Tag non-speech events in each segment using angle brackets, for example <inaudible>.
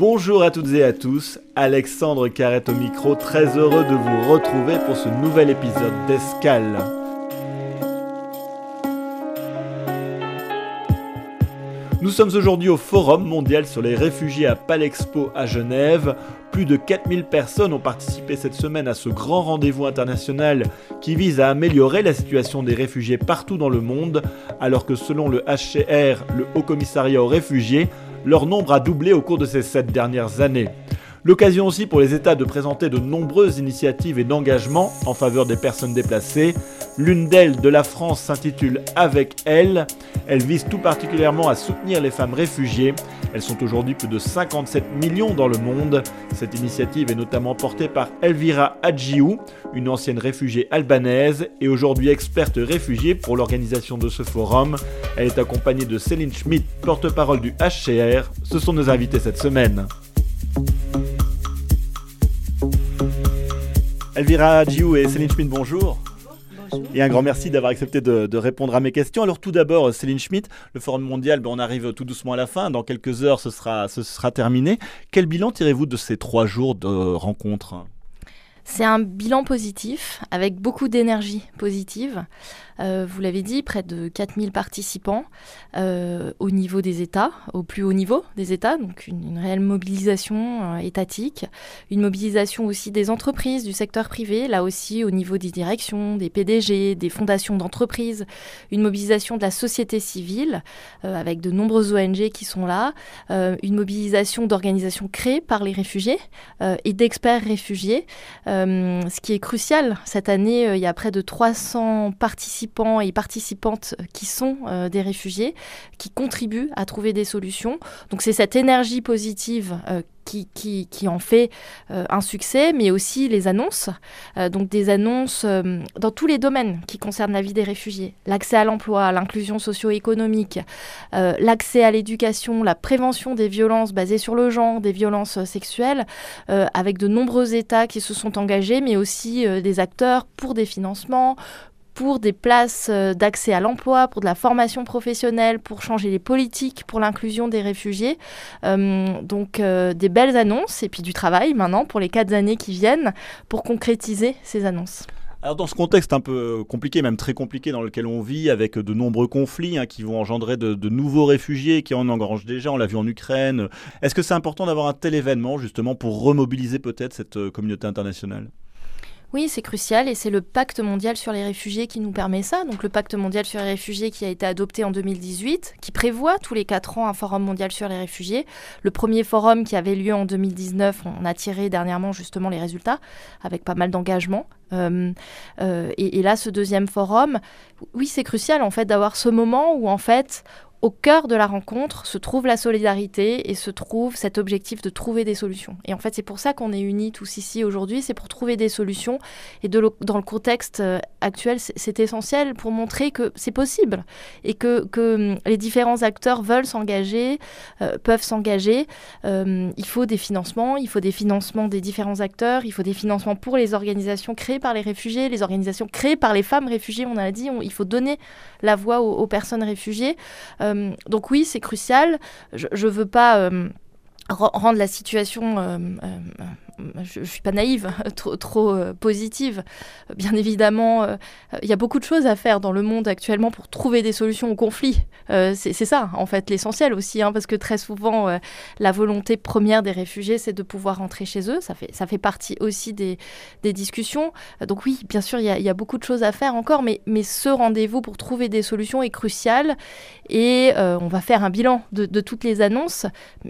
Bonjour à toutes et à tous, Alexandre Carrette au micro, très heureux de vous retrouver pour ce nouvel épisode d'Escale. Nous sommes aujourd'hui au Forum mondial sur les réfugiés à Palexpo à Genève. Plus de 4000 personnes ont participé cette semaine à ce grand rendez-vous international qui vise à améliorer la situation des réfugiés partout dans le monde, alors que selon le HCR, le Haut Commissariat aux réfugiés, leur nombre a doublé au cours de ces sept dernières années. L'occasion aussi pour les États de présenter de nombreuses initiatives et d'engagements en faveur des personnes déplacées. L'une d'elles de la France s'intitule Avec elle. Elle vise tout particulièrement à soutenir les femmes réfugiées. Elles sont aujourd'hui plus de 57 millions dans le monde. Cette initiative est notamment portée par Elvira Adjiou, une ancienne réfugiée albanaise et aujourd'hui experte réfugiée pour l'organisation de ce forum. Elle est accompagnée de Céline Schmidt, porte-parole du HCR. Ce sont nos invités cette semaine. Elvira Djiou et Céline Schmidt, bonjour. Et un grand merci d'avoir accepté de, de répondre à mes questions. Alors tout d'abord, Céline Schmidt, le Forum mondial, ben, on arrive tout doucement à la fin. Dans quelques heures, ce sera, ce sera terminé. Quel bilan tirez-vous de ces trois jours de rencontres? C'est un bilan positif, avec beaucoup d'énergie positive. Euh, vous l'avez dit, près de 4000 participants euh, au niveau des États, au plus haut niveau des États, donc une, réelle mobilisation euh, étatique, une mobilisation aussi des entreprises, du secteur privé, là aussi au niveau des directions, des PDG, des fondations d'entreprises, une mobilisation de la société civile, avec de nombreuses ONG qui sont là, une mobilisation d'organisations créées par les réfugiés et d'experts réfugiés, ce qui est crucial. Cette année, il y a près de 300 participants et participantes qui sont euh, des réfugiés, qui contribuent à trouver des solutions. Donc c'est cette énergie positive euh, qui, en fait euh, un succès, mais aussi les annonces. Donc des annonces dans tous les domaines qui concernent la vie des réfugiés. L'accès à l'emploi, l'inclusion socio-économique, l'accès à l'éducation, la prévention des violences basées sur le genre, des violences sexuelles, avec de nombreux États qui se sont engagés, mais aussi des acteurs pour des financements, pour des places euh, d'accès à l'emploi, pour de la formation professionnelle, pour changer les politiques, pour l'inclusion des réfugiés. Euh, donc euh, des belles annonces et puis du travail maintenant pour les quatre années qui viennent pour concrétiser ces annonces. Alors dans ce contexte un peu compliqué, même très compliqué dans lequel on vit, avec de nombreux conflits hein, qui vont engendrer de, de, nouveaux réfugiés qui en engrangent déjà, on l'a vu en Ukraine, est-ce que c'est important d'avoir un tel événement justement pour remobiliser peut-être cette communauté internationale? Oui, c'est crucial et c'est le pacte mondial sur les réfugiés qui nous permet ça. Donc le pacte mondial sur les réfugiés qui a été adopté en 2018, qui prévoit tous les quatre ans un forum mondial sur les réfugiés. Le premier forum qui avait lieu en 2019, on a tiré dernièrement justement les résultats avec pas mal d'engagement. Euh, euh, et, et là, ce deuxième forum, oui, c'est crucial en fait d'avoir ce moment où en fait au cœur de la rencontre se trouve la solidarité et se trouve cet objectif de trouver des solutions. Et en fait, c'est pour ça qu'on est unis tous ici aujourd'hui, c'est pour trouver des solutions. Et dans le contexte euh, actuel, c'est essentiel pour montrer que c'est possible et que, que, les différents acteurs veulent s'engager, euh, peuvent s'engager. Euh, il faut des financements, il faut des financements des différents acteurs, il faut des financements pour les organisations créées par les réfugiés, les organisations créées par les femmes réfugiées, on a dit, il faut donner la voix aux, personnes réfugiées. Donc oui, c'est crucial. Je ne veux pas euh, rendre la situation euh, je, je suis pas naïve, <laughs> trop, euh, positive. Bien évidemment, il euh, y a beaucoup de choses à faire dans le monde actuellement pour trouver des solutions aux conflits. Euh, c'est ça, en fait, l'essentiel aussi, hein, parce que très souvent, la volonté première des réfugiés, c'est de pouvoir rentrer chez eux. Ça fait, ça fait partie aussi des, des discussions. Donc oui, bien sûr, il y, y, a beaucoup de choses à faire encore, mais, mais ce rendez-vous pour trouver des solutions est crucial. Et on va faire un bilan de, de, toutes les annonces.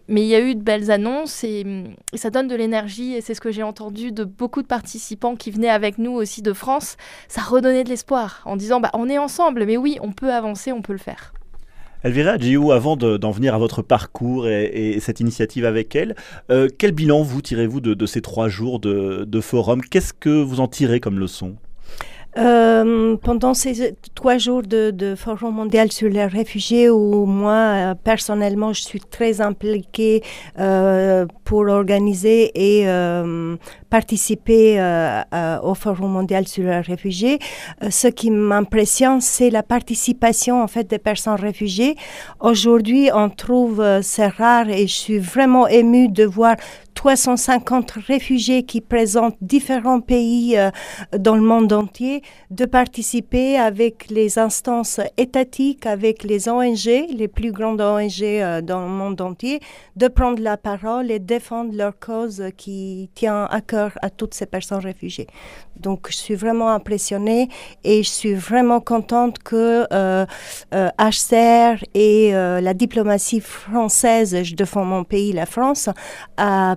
Mais il y a eu de belles annonces et, et ça donne de l'énergie c'est ce que j'ai entendu de beaucoup de participants qui venaient avec nous aussi de France, ça redonnait de l'espoir en disant bah, on est ensemble, mais oui, on peut avancer, on peut le faire. Elvira Gio, avant d'en de, venir à votre parcours et, et, cette initiative avec elle, euh, quel bilan vous tirez-vous de, ces trois jours de forum? Qu'est-ce que vous en tirez comme leçon? Euh, pendant ces trois jours de, Forum mondial sur les réfugiés, où moi, euh, personnellement, je suis très impliquée euh, pour organiser et participer au Forum mondial sur les réfugiés, ce qui m'impressionne, c'est la participation en fait des personnes réfugiées. Aujourd'hui, on trouve c'est rare et je suis vraiment émue de voir 350 réfugiés qui présentent différents pays euh, dans le monde entier, de participer avec les instances étatiques, avec les ONG, les plus grandes ONG euh, dans le monde entier, de prendre la parole et défendre leur cause qui tient à cœur à toutes ces personnes réfugiées. Donc, je suis vraiment impressionnée et je suis vraiment contente que euh, HCR et la diplomatie française, je défends mon pays, la France, a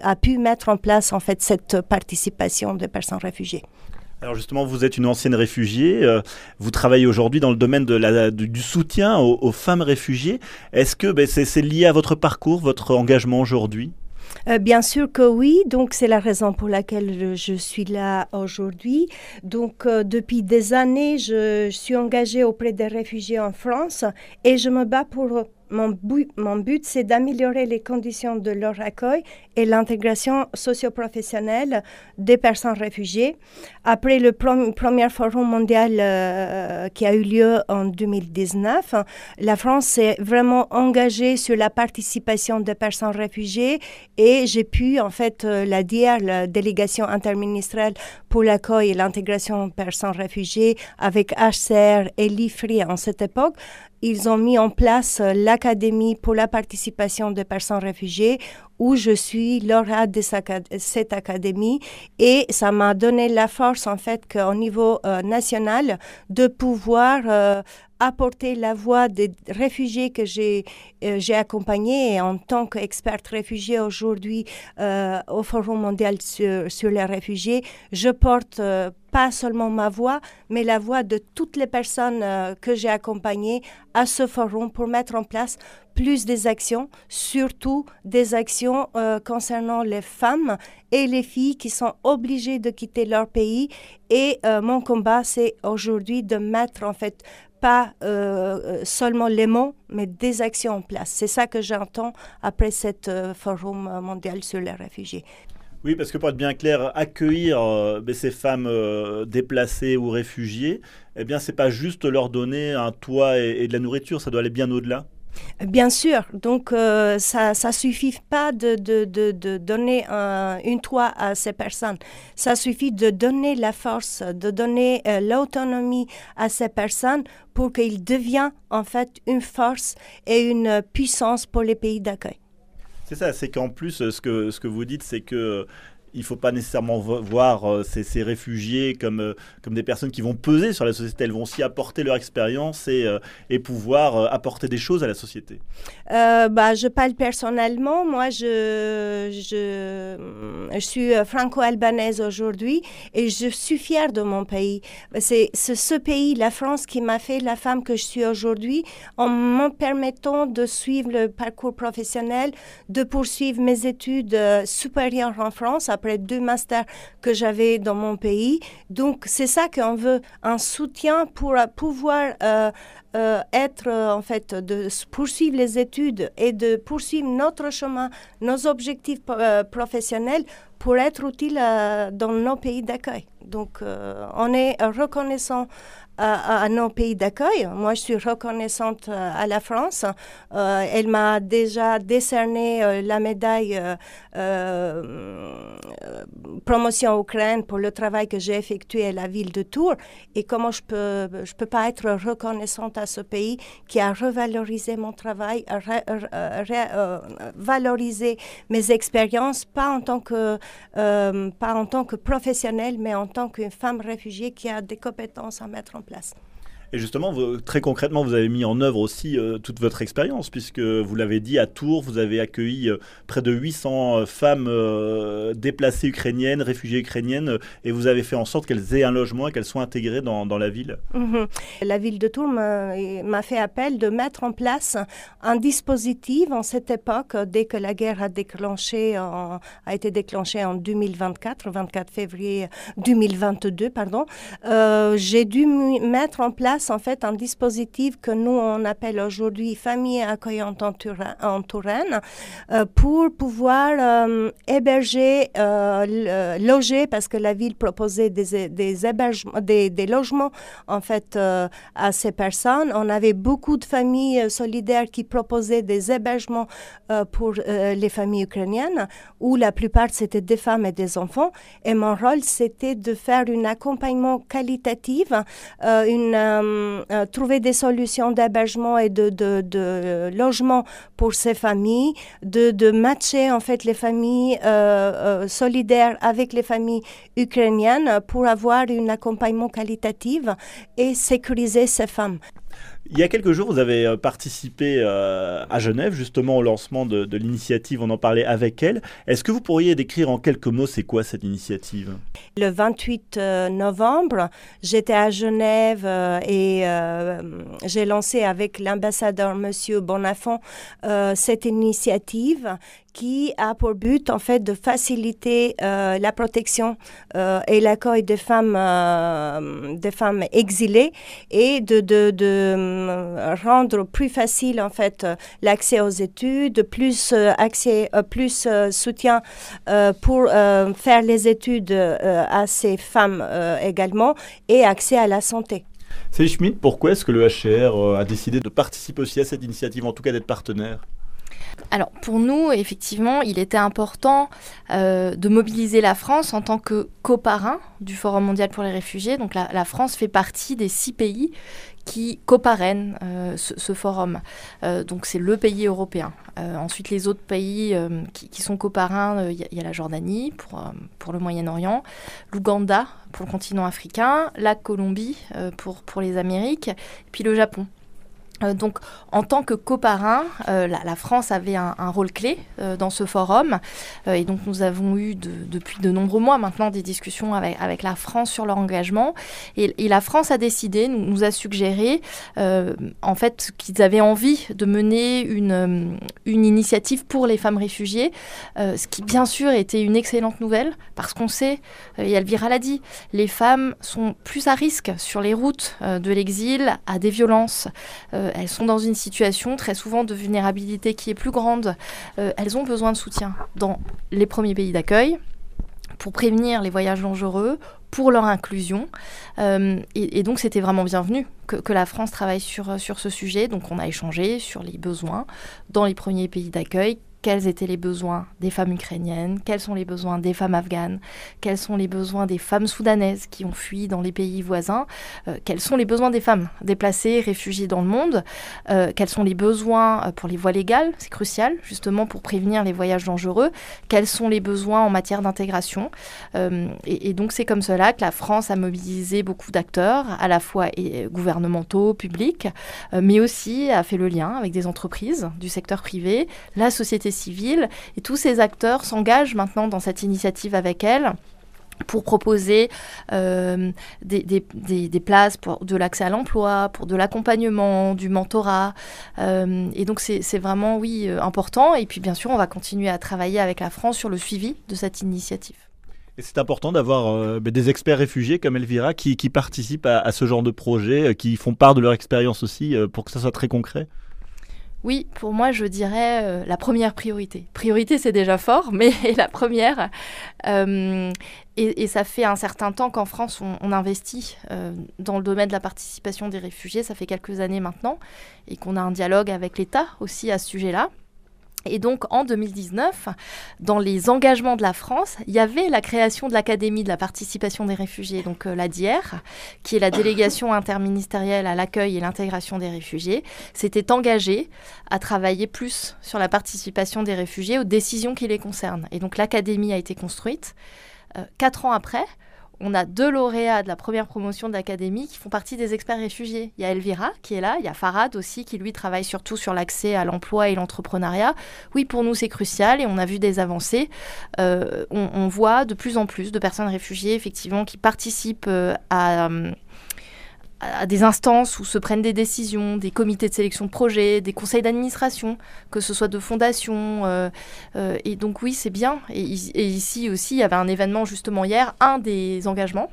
a pu mettre en place en fait cette participation des personnes réfugiées. Alors justement, vous êtes une ancienne réfugiée, euh, vous travaillez aujourd'hui dans le domaine de la, du, soutien aux, femmes réfugiées. Est-ce que ben, c'est lié à votre parcours, votre engagement aujourd'hui? Euh, bien sûr que oui, donc c'est la raison pour laquelle je, suis là aujourd'hui. Donc euh, depuis des années, je, suis engagée auprès des réfugiés en France et je me bats pour mon but, mon but c'est d'améliorer les conditions de leur accueil et l'intégration socio-professionnelle des personnes réfugiées. Après le premier forum mondial euh, qui a eu lieu en 2019, la France s'est vraiment engagée sur la participation des personnes réfugiées et j'ai pu, en fait, euh, la dire, la délégation interministérielle pour l'accueil et l'intégration des personnes réfugiées avec HCR et l'IFRI en cette époque, ils ont mis en place euh, l'Académie pour la participation des personnes réfugiées où je suis lauréat de cette académie. Et ça m'a donné la force en fait qu'au niveau euh, national de pouvoir euh, apporter la voix des réfugiés que j'ai j'ai accompagnés. En tant qu'experte réfugiée aujourd'hui au Forum mondial sur, sur, les réfugiés, je porte pas seulement ma voix, mais la voix de toutes les personnes euh, que j'ai accompagnées à ce forum pour mettre en place plus des actions, surtout des actions euh, concernant les femmes et les filles qui sont obligées de quitter leur pays. Et euh, mon combat, c'est aujourd'hui de mettre en fait pas seulement les mots, mais des actions en place. C'est ça que j'entends après cet forum mondial sur les réfugiés. Oui, parce que pour être bien clair, accueillir euh, ben, ces femmes euh, déplacées ou réfugiées, eh bien, c'est pas juste leur donner un toit et, de la nourriture, ça doit aller bien au-delà. Bien sûr, donc euh, ça ne suffit pas de, donner un, une toit à ces personnes. Ça suffit de donner la force, de donner l'autonomie à ces personnes pour qu'ils deviennent en fait une force et une puissance pour les pays d'accueil. C'est ça, c'est qu'en plus, ce que vous dites, c'est que il ne faut pas nécessairement voir euh, ces, réfugiés comme, euh, comme des personnes qui vont peser sur la société. Elles vont aussi apporter leur expérience et, euh, et pouvoir apporter des choses à la société. bah, je parle personnellement. Moi, je, je, je suis franco-albanaise aujourd'hui et je suis fière de mon pays. C'est ce pays, la France, qui m'a fait la femme que je suis aujourd'hui en me permettant de suivre le parcours professionnel, de poursuivre mes études supérieures en France deux masters que j'avais dans mon pays. Donc, c'est ça qu'on veut, un soutien pour pouvoir euh, euh, être, euh, en fait, de poursuivre les études et de poursuivre notre chemin, nos objectifs professionnels pour être utile dans nos pays d'accueil. Donc, on est reconnaissant à, nos pays d'accueil. Moi, je suis reconnaissante euh, à la France. Euh, elle m'a déjà décerné euh, la médaille promotion Ukraine pour le travail que j'ai effectué à la ville de Tours. Et comment je peux, je peux pas être reconnaissante à ce pays qui a revalorisé mon travail, valorisé mes expériences, pas en tant que, pas en tant que professionnelle, mais en tant qu'une femme réfugiée qui a des compétences à mettre en place. place. Et justement, très concrètement, vous avez mis en œuvre aussi euh, toute votre expérience, puisque vous l'avez dit, à Tours, vous avez accueilli euh, près de 800 euh, femmes déplacées ukrainiennes, réfugiées ukrainiennes, et vous avez fait en sorte qu'elles aient un logement et qu'elles soient intégrées dans, la ville. Mhm. La ville de Tours m'a fait appel de mettre en place un dispositif en cette époque, dès que la guerre a, déclenché a été déclenchée en 2024, 24 février 2022, pardon. J'ai dû mettre en place en fait un dispositif que nous on appelle aujourd'hui famille accueillante en, Touraine euh, pour pouvoir euh, héberger, euh, loger parce que la ville proposait des, des, hébergements, des, logements en fait à ces personnes. On avait beaucoup de familles solidaires qui proposaient des hébergements pour les familles ukrainiennes où la plupart c'était des femmes et des enfants. Et mon rôle c'était de faire un accompagnement qualitatif, une euh, euh, trouver des solutions d'hébergement et de, de, logement pour ces familles, de, de matcher en fait les familles euh, solidaires avec les familles ukrainiennes pour avoir un accompagnement qualitatif et sécuriser ces femmes. Il y a quelques jours, vous avez euh, participé euh, à Genève, justement, au lancement de, l'initiative. On en parlait avec elle. Est-ce que vous pourriez décrire en quelques mots, c'est quoi cette initiative? Le 28 euh, novembre, j'étais à Genève et j'ai lancé avec l'ambassadeur Monsieur Bonafont cette initiative qui a pour but en fait de faciliter la protection et l'accueil des femmes, des femmes exilées et de, rendre plus facile en fait l'accès aux études, plus accès, plus soutien pour faire les études à ces femmes également et accès à la santé. C'est Schmidt, pourquoi est-ce que le HCR a décidé de participer aussi à cette initiative, en tout cas d'être partenaire? Alors pour nous, effectivement, il était important euh, de mobiliser la France en tant que coparrain du Forum mondial pour les réfugiés. Donc la, France fait partie des six pays qui coparrainent euh, ce, forum. Euh, donc c'est le pays européen. ensuite, les autres pays qui, sont coparrains, il y, a la Jordanie pour, le Moyen-Orient, l'Ouganda pour le continent africain, la Colombie pour, pour les Amériques, puis le Japon. Euh, donc, en tant que coparrain, euh, la, France avait un, rôle clé euh, dans ce forum. et donc, nous avons eu depuis de nombreux mois maintenant des discussions avec, la France sur leur engagement. Et, la France a décidé, nous, a suggéré, en fait, qu'ils avaient envie de mener une, une initiative pour les femmes réfugiées, ce qui, bien sûr, était une excellente nouvelle, parce qu'on sait, et Elvira l'a dit, les femmes sont plus à risque sur les routes de l'exil à des violences. Euh, elles sont dans une situation très souvent de vulnérabilité qui est plus grande. Euh, elles ont besoin de soutien dans les premiers pays d'accueil pour prévenir les voyages dangereux, pour leur inclusion. Euh, et, donc c'était vraiment bienvenu que, la France travaille sur, sur ce sujet. Donc on a échangé sur les besoins dans les premiers pays d'accueil, quels étaient les besoins des femmes ukrainiennes, quels sont les besoins des femmes afghanes, quels sont les besoins des femmes soudanaises qui ont fui dans les pays voisins, euh, quels sont les besoins des femmes déplacées, réfugiées dans le monde, euh, quels sont les besoins euh, pour les voies légales, c'est crucial justement pour prévenir les voyages dangereux, quels sont les besoins en matière d'intégration. Et, et, donc c'est comme cela que la France a mobilisé beaucoup d'acteurs, à la fois gouvernementaux, publics, mais aussi a fait le lien avec des entreprises du secteur privé, la société civile. Et tous ces acteurs s'engagent maintenant dans cette initiative avec elle pour proposer euh, des, places pour de l'accès à l'emploi, pour de l'accompagnement, du mentorat. Euh, et donc c'est vraiment, oui, euh, important. Et puis bien sûr, on va continuer à travailler avec la France sur le suivi de cette initiative. Et c'est important d'avoir ben, des experts réfugiés comme Elvira qui, participent à, à, ce genre de projet, qui font part de leur expérience aussi pour que ça soit très concret. Oui, pour moi, je dirais euh, la première priorité. Priorité, c'est déjà fort, mais <laughs> la première. Euh, et, ça fait un certain temps qu'en France, on, investit euh, dans le domaine de la participation des réfugiés. Ça fait quelques années maintenant. Et qu'on a un dialogue avec l'État aussi à ce sujet-là. Et donc en 2019, dans les engagements de la France, il y avait la création de l'Académie de la participation des réfugiés, donc euh, la DIER, qui est la délégation interministérielle à l'accueil et l'intégration des réfugiés, s'était engagée à travailler plus sur la participation des réfugiés aux décisions qui les concernent. Et donc l'Académie a été construite. Euh, quatre ans après, on a deux lauréats de la première promotion de l'Académie qui font partie des experts réfugiés. Il y a Elvira qui est là, il y a Farad aussi qui lui travaille surtout sur l'accès à l'emploi et l'entrepreneuriat. Oui, pour nous c'est crucial et on a vu des avancées. Euh, on, voit de plus en plus de personnes réfugiées effectivement qui participent euh, à à des instances où se prennent des décisions, des comités de sélection de projets, des conseils d'administration, que ce soit de fondations. Euh, euh, et donc oui, c'est bien. Et, et, ici aussi, il y avait un événement justement hier. Un des engagements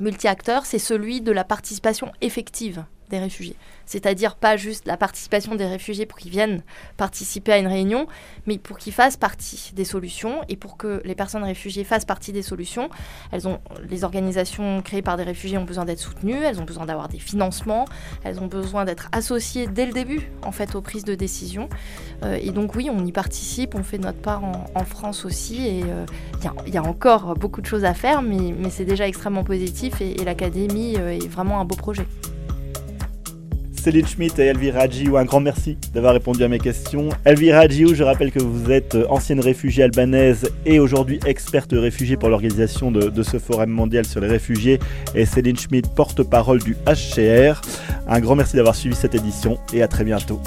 multi-acteurs, c'est celui de la participation effective des réfugiés. C'est-à-dire pas juste la participation des réfugiés pour qu'ils viennent participer à une réunion, mais pour qu'ils fassent partie des solutions. Et pour que les personnes réfugiées fassent partie des solutions, elles ont, les organisations créées par des réfugiés ont besoin d'être soutenues, elles ont besoin d'avoir des financements, elles ont besoin d'être associées dès le début, en fait, aux prises de décision. Euh, et donc oui, on y participe, on fait notre part en, France aussi. Et euh, il y, a encore beaucoup de choses à faire, mais, c'est déjà extrêmement positif et, l'Académie euh, est vraiment un beau projet. Céline Schmitt et Elvira Adjiou, un grand merci d'avoir répondu à mes questions. Elvira Adjiou, je rappelle que vous êtes ancienne réfugiée albanaise et aujourd'hui experte réfugiée pour l'organisation de, de, ce forum mondial sur les réfugiés. Et Céline Schmitt, porte-parole du HCR. Un grand merci d'avoir suivi cette édition et à très bientôt.